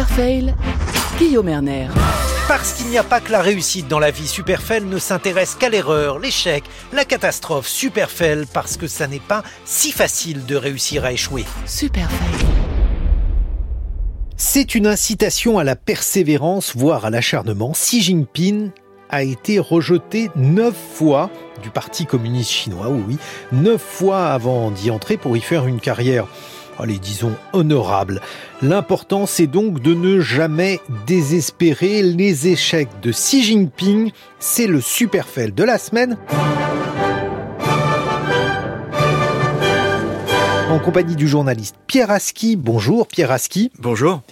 Super Fail, Guillaume Erner. Parce qu'il n'y a pas que la réussite dans la vie, Superfell ne s'intéresse qu'à l'erreur, l'échec, la catastrophe. Superfell parce que ça n'est pas si facile de réussir à échouer. Super Fail. C'est une incitation à la persévérance, voire à l'acharnement. Xi Jinping a été rejeté neuf fois du Parti communiste chinois, oui, neuf fois avant d'y entrer pour y faire une carrière allez, disons, honorable. L'important, c'est donc de ne jamais désespérer. Les échecs de Xi Jinping, c'est le superfell de la semaine. En compagnie du journaliste Pierre Aski. Bonjour Pierre Aski. Bonjour.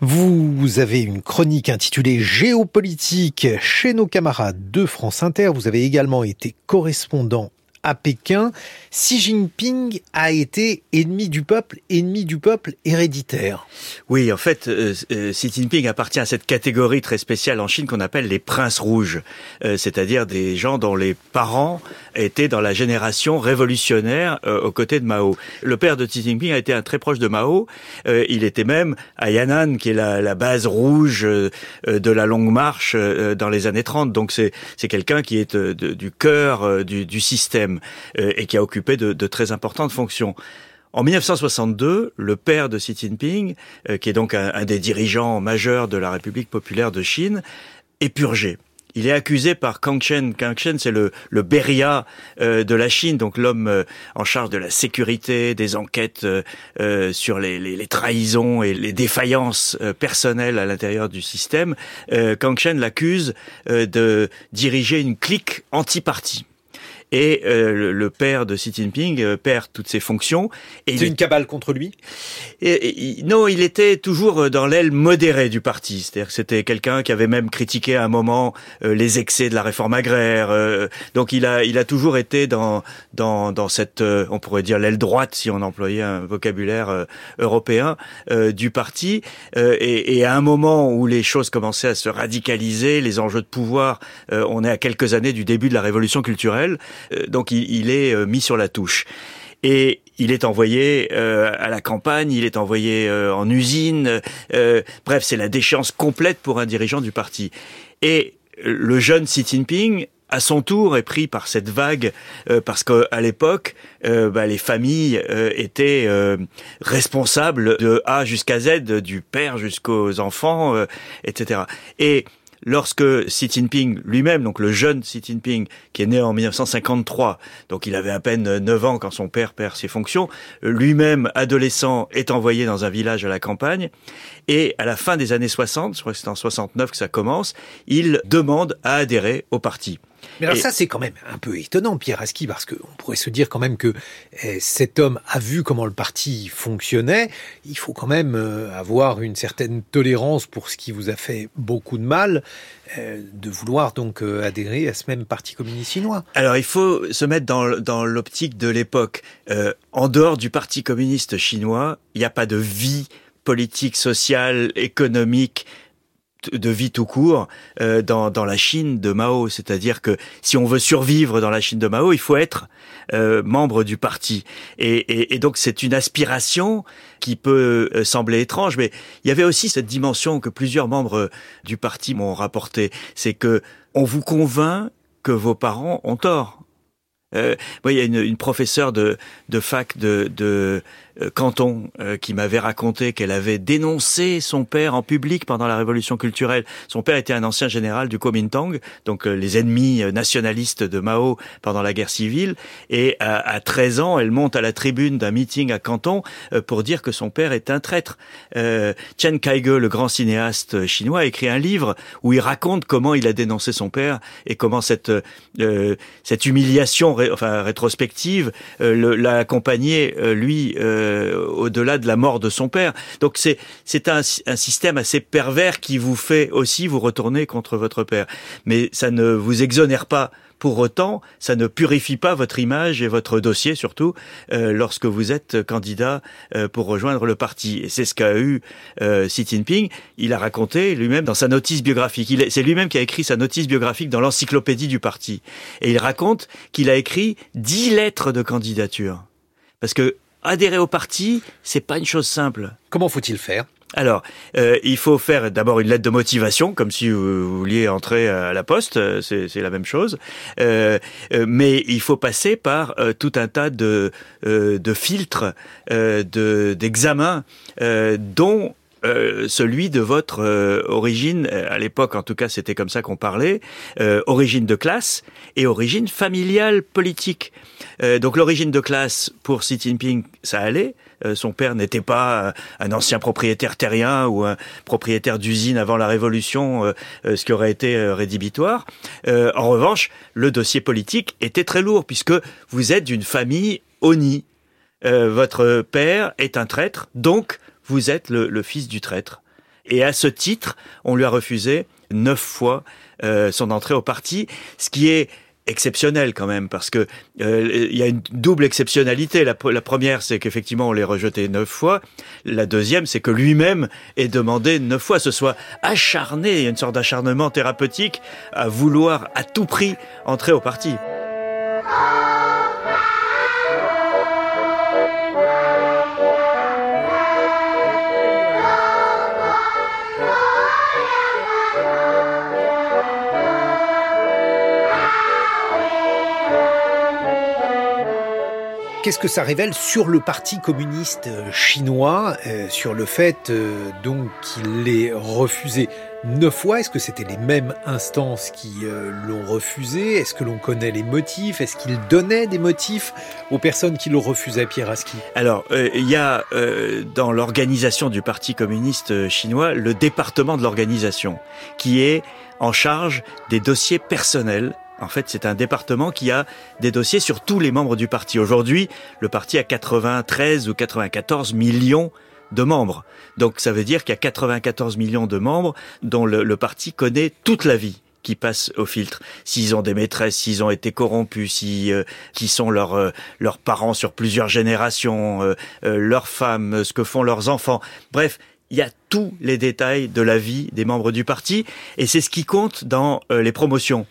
Vous avez une chronique intitulée Géopolitique chez nos camarades de France Inter. Vous avez également été correspondant à Pékin, Xi Jinping a été ennemi du peuple, ennemi du peuple héréditaire. Oui, en fait, euh, euh, Xi Jinping appartient à cette catégorie très spéciale en Chine qu'on appelle les princes rouges, euh, c'est-à-dire des gens dont les parents étaient dans la génération révolutionnaire aux côtés de Mao. Le père de Xi Jinping a été un très proche de Mao. il était même à Yan'an, qui est la, base rouge de la longue marche dans les années 30. Donc c'est quelqu'un qui est du cœur du système. Euh, et qui a occupé de, très importantes fonctions. En 1962, le père de Xi Jinping, euh, qui est donc un, des dirigeants majeurs de la République populaire de Chine, est purgé. Il est accusé par Kang Chen. Kang Chen, c'est le, Beria euh, de la Chine, donc l'homme en charge de la sécurité, des enquêtes sur les, les, trahisons et les défaillances personnelles à l'intérieur du système. Kang Chen l'accuse de diriger une clique anti-parti et euh, le père de Xi Jinping euh, perd toutes ses fonctions. C'est une cabale contre lui? Et, Non, il était toujours euh, dans l'aile modérée du parti. C'est-à-dire que c'était quelqu'un qui avait même critiqué à un moment les excès de la réforme agraire. donc il a, il a toujours été dans, dans, dans cette, on pourrait dire l'aile droite si on employait un vocabulaire européen du parti. Et, et, à un moment où les choses commençaient à se radicaliser, les enjeux de pouvoir, on est à quelques années du début de la révolution culturelle. Euh, donc il, est euh, mis sur la touche. Et il est envoyé euh, à la campagne, il est envoyé en usine. bref, c'est la déchéance complète pour un dirigeant du parti. Et le jeune Xi Jinping, à son tour, est pris par cette vague parce qu'à l'époque, bah, les familles étaient responsables de A jusqu'à Z, du père jusqu'aux enfants, etc. Et lorsque Xi Jinping lui-même, donc le jeune Xi Jinping, qui est né en 1953, donc il avait à peine 9 ans quand son père perd ses fonctions, lui-même adolescent est envoyé dans un village à la campagne, et à la fin des années 60, je crois que c'est en 69 que ça commence, il demande à adhérer au parti. Mais alors ça, c'est quand même un peu étonnant, Pierre Aski, parce qu'on pourrait se dire quand même que eh, cet homme a vu comment le parti fonctionnait. Il faut quand même euh, avoir une certaine tolérance pour ce qui vous a fait beaucoup de mal, euh, de vouloir donc euh, adhérer à ce même parti communiste chinois. Alors il faut se mettre dans, dans l'optique de l'époque. en dehors du parti communiste chinois, il n'y a pas de vie politique, sociale, économique, de vie tout court euh, dans, dans la Chine de Mao. C'est-à-dire que si on veut survivre dans la Chine de Mao, il faut être euh, membre du parti. Et, et, donc c'est une aspiration qui peut euh, sembler étrange, mais il y avait aussi cette dimension que plusieurs membres du parti m'ont rapporté, c'est que on vous convainc que vos parents ont tort. Euh, il y a une, une professeure de, de fac de, de euh, Canton euh, qui m'avait raconté qu'elle avait dénoncé son père en public pendant la révolution culturelle. Son père était un ancien général du Kuomintang, donc euh, les ennemis nationalistes de Mao pendant la guerre civile. Et à, à 13 ans, elle monte à la tribune d'un meeting à Canton pour dire que son père est un traître. Chen Kaige, le grand cinéaste chinois, a écrit un livre où il raconte comment il a dénoncé son père et comment cette cette humiliation enfin rétrospective l'a accompagné lui euh, au-delà de la mort de son père. Donc c'est c'est un, système assez pervers qui vous fait aussi vous retourner contre votre père. Mais ça ne vous exonère pas pour autant, ça ne purifie pas votre image et votre dossier, surtout euh, lorsque vous êtes candidat euh, pour rejoindre le parti. Et c'est ce qu'a eu euh, Xi Jinping. Il a raconté lui-même dans sa notice biographique. C'est lui-même qui a écrit sa notice biographique dans l'encyclopédie du parti. Et il raconte qu'il a écrit dix lettres de candidature. Parce que adhérer au parti, c'est pas une chose simple. Comment faut-il faire? Alors, euh, il faut faire d'abord une lettre de motivation, comme si vous, vouliez entrer à la poste, euh, c'est la même chose. Euh, euh, mais il faut passer par tout un tas de, de filtres, d'examens, dont celui de votre origine, à l'époque en tout cas c'était comme ça qu'on parlait, origine de classe et origine familiale politique. donc l'origine de classe pour Xi Jinping, ça allait. Euh, son père n'était pas euh, un ancien propriétaire terrien ou un propriétaire d'usine avant la Révolution, euh, ce qui aurait été rédhibitoire. en revanche, le dossier politique était très lourd puisque vous êtes d'une famille Oni. votre père est un traître, donc vous êtes le, le, fils du traître. Et à ce titre, on lui a refusé neuf fois son entrée au parti, ce qui est exceptionnel quand même parce que euh, il y a une double exceptionnalité. La, première, c'est qu'effectivement on l'ait rejeté neuf fois. La deuxième, c'est que lui-même ait demandé neuf fois, ce soit acharné, il y a une sorte d'acharnement thérapeutique à vouloir à tout prix entrer au parti. Qu'est-ce que ça révèle sur le Parti communiste euh, chinois, euh, sur le fait euh, donc qu'il l'ait refusé neuf fois? Est-ce que c'était les mêmes instances qui l'ont refusé? Est-ce que l'on connaît les motifs? Est-ce qu'il donnait des motifs aux personnes qui le refusaient, Pierre Aski Alors, il y a dans l'organisation du Parti communiste chinois le département de l'organisation qui est en charge des dossiers personnels en fait, c'est un département qui a des dossiers sur tous les membres du parti. Aujourd'hui, le parti a 93 ou 94 millions de membres. Donc ça veut dire qu'il y a 94 millions de membres dont le, parti connaît toute la vie qui passe au filtre. S'ils ont des maîtresses, s'ils ont été corrompus, si euh, qui sont leurs euh, leurs parents sur plusieurs générations, euh, leurs femmes, ce que font leurs enfants. Bref, il y a tous les détails de la vie des membres du parti et c'est ce qui compte dans les promotions.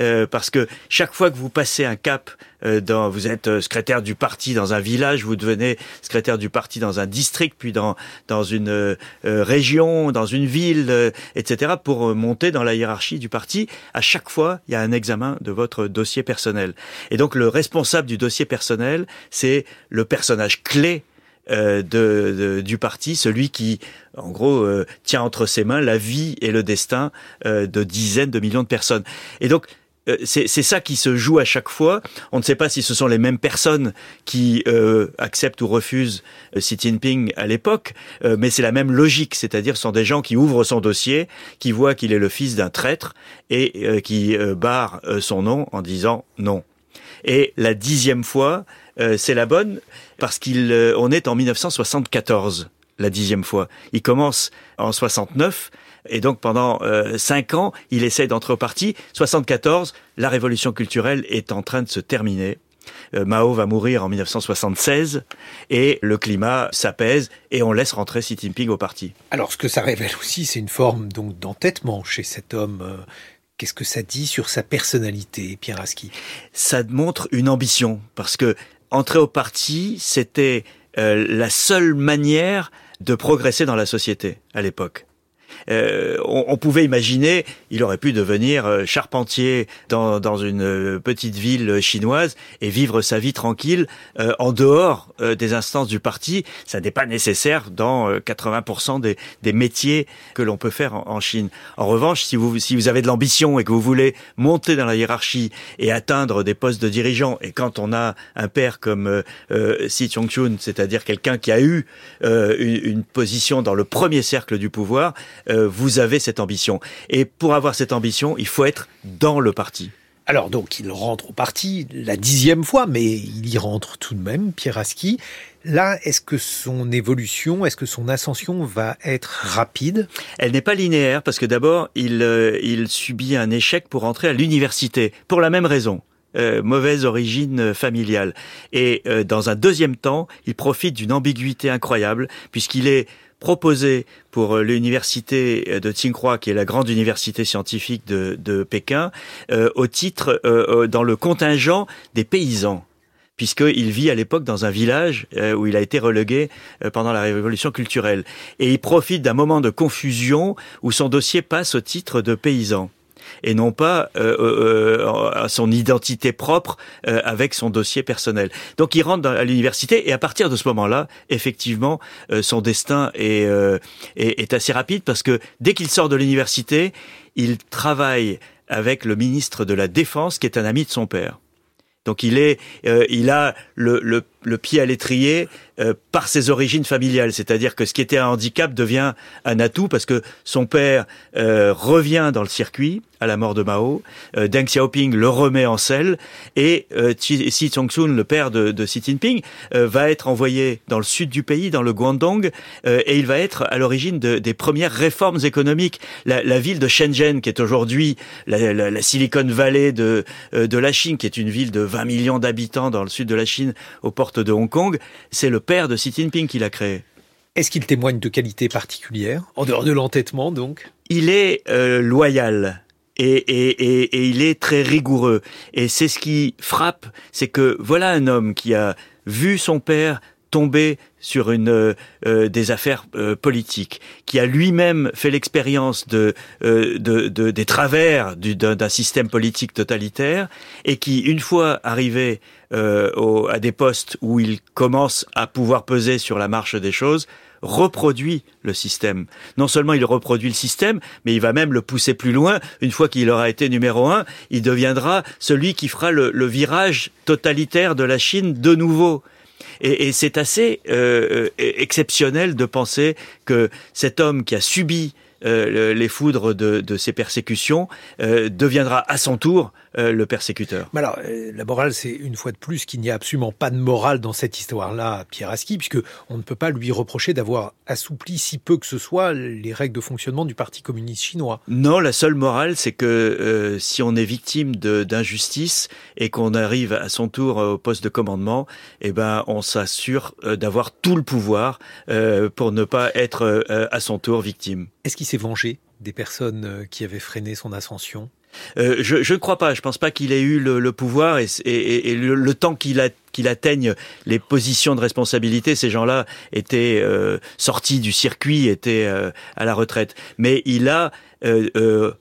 Euh, parce que chaque fois que vous passez un cap, euh, dans, vous êtes euh, secrétaire du parti dans un village, vous devenez secrétaire du parti dans un district, puis dans dans une région, dans une ville, etc. Pour monter dans la hiérarchie du parti, à chaque fois, il y a un examen de votre dossier personnel. Et donc le responsable du dossier personnel, c'est le personnage clé de, de, du parti, celui qui, en gros, tient entre ses mains la vie et le destin de dizaines de millions de personnes. Et donc, euh, c'est ça qui se joue à chaque fois. On ne sait pas si ce sont les mêmes personnes qui euh, acceptent ou refusent euh, Xi Jinping à l'époque, mais c'est la même logique, c'est-à-dire ce sont des gens qui ouvrent son dossier, qui voient qu'il est le fils d'un traître et qui barrent son nom en disant non. Et la dixième fois, c'est la bonne parce qu'on est en 1974 la dixième fois. Il commence en 69 et donc pendant euh, cinq ans, il essaie d'entrer au parti. 74, la révolution culturelle est en train de se terminer. Euh, Mao va mourir en 1976 et le climat s'apaise et on laisse rentrer Xi Jinping au parti. Alors ce que ça révèle aussi, c'est une forme donc d'entêtement chez cet homme. Euh, qu'est-ce que ça dit sur sa personnalité, Pierre Aski Ça montre une ambition parce que entrer au parti, c'était la seule manière de progresser dans la société à l'époque. Euh, on, pouvait imaginer, il aurait pu devenir euh, charpentier dans, dans une euh, petite ville chinoise et vivre sa vie tranquille en dehors des instances du parti. Ça n'est pas nécessaire dans 80% des, des, métiers que l'on peut faire en, Chine. En revanche, si vous, si vous avez de l'ambition et que vous voulez monter dans la hiérarchie et atteindre des postes de dirigeants, et quand on a un père comme euh, Xi Chongqun, c'est-à-dire quelqu'un qui a eu une, une, position dans le premier cercle du pouvoir, euh, vous avez cette ambition. Et pour avoir cette ambition, il faut être dans le parti. Alors donc il rentre au parti la dixième fois, mais il y rentre tout de même, Pierre Aski. Là, est-ce que son évolution, est-ce que son ascension va être rapide? Elle n'est pas linéaire parce que d'abord, il, euh, il subit un échec pour entrer à l'université, pour la même raison. Euh, mauvaise origine familiale. Et dans un deuxième temps, il profite d'une ambiguïté incroyable puisqu'il est proposé pour euh, l'université de Tsinghua, qui est la grande université scientifique de, Pékin, euh, au titre euh, dans le contingent des paysans. puisqu'il vit à l'époque dans un village euh, où il a été relégué euh, pendant la révolution culturelle. Et il profite d'un moment de confusion où son dossier passe au titre de paysan et non pas euh, à son identité propre avec son dossier personnel. Donc il rentre à l'université et à partir de ce moment-là, effectivement, son destin est, est, assez rapide parce que dès qu'il sort de l'université, il travaille avec le ministre de la Défense qui est un ami de son père. Donc il est, euh, il a le, le, le pied à l'étrier euh, par ses origines familiales, c'est-à-dire que ce qui était un handicap devient un atout parce que son père euh, revient dans le circuit à la mort de Mao, euh, Deng Xiaoping le remet en selle et Xi Jinping, le père de, de Xi Jinping, va être envoyé dans le sud du pays, dans le Guangdong, et il va être à l'origine de, des premières réformes économiques. La, la, ville de Shenzhen, qui est aujourd'hui la, la, la, Silicon Valley de, de la Chine, qui est une ville de 20 millions d'habitants dans le sud de la Chine, aux de Hong Kong, c'est le père de Xi Jinping qui l'a créé. Est-ce qu'il témoigne de qualités particulières, en dehors de l'entêtement donc? Il est euh, loyal. Et, et, et, il est très rigoureux. Et c'est ce qui frappe, c'est que voilà un homme qui a vu son père tomber sur une euh, euh, des affaires euh, politiques, qui a lui-même fait l'expérience de, de, de, des travers d'un système politique totalitaire, et qui, une fois arrivé au, à des postes où il commence à pouvoir peser sur la marche des choses, reproduit le système. Non seulement il reproduit le système, mais il va même le pousser plus loin. Une fois qu'il aura été numéro un, il deviendra celui qui fera le, le virage totalitaire de la Chine de nouveau. Et, et c'est assez euh, exceptionnel de penser que cet homme qui a subi euh, les foudres de, de ces persécutions euh, deviendra à son tour euh, le persécuteur. Mais alors, euh, la morale, c'est une fois de plus qu'il n'y a absolument pas de morale dans cette histoire-là, Pierre Aski, puisque on ne peut pas lui reprocher d'avoir assoupli si peu que ce soit les règles de fonctionnement du Parti communiste chinois. Non, la seule morale, c'est que euh, si on est victime d'injustice et qu'on arrive à son tour au poste de commandement, eh ben, on s'assure d'avoir tout le pouvoir pour ne pas être à son tour victime. Est-ce qu'il s'est vengé des personnes qui avaient freiné son ascension? Euh, je, ne crois pas. Je pense pas qu'il ait eu le, pouvoir et, le, temps qu'il qu'il atteigne les positions de responsabilité, ces gens-là étaient euh, sortis du circuit, étaient euh, à la retraite. Mais il a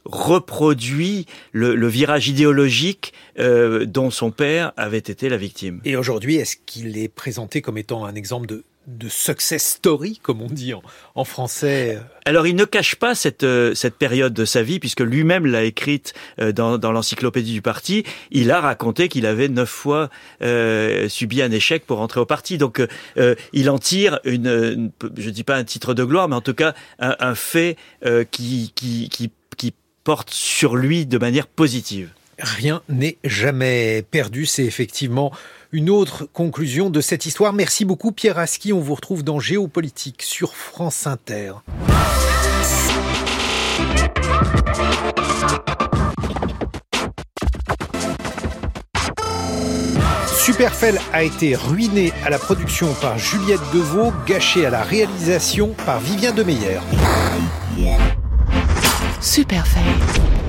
reproduit le, virage idéologique dont son père avait été la victime. Et aujourd'hui, est-ce qu'il est présenté comme étant un exemple de, de success story, comme on dit en, en, français. Alors, il ne cache pas cette, euh, cette période de sa vie, puisque lui-même l'a écrite euh, dans, dans l'encyclopédie du parti. Il a raconté qu'il avait neuf fois euh, subi un échec pour entrer au parti. Donc, euh, il en tire une, une, je dis pas un titre de gloire, mais en tout cas un, un fait qui, qui, qui, qui porte sur lui de manière positive. Rien n'est jamais perdu, c'est effectivement une autre conclusion de cette histoire. Merci beaucoup Pierre Aski, on vous retrouve dans Géopolitique sur France Inter. Superfell a été ruiné à la production par Juliette Deveau, gâché à la réalisation par Vivien Demeyer. Superfell.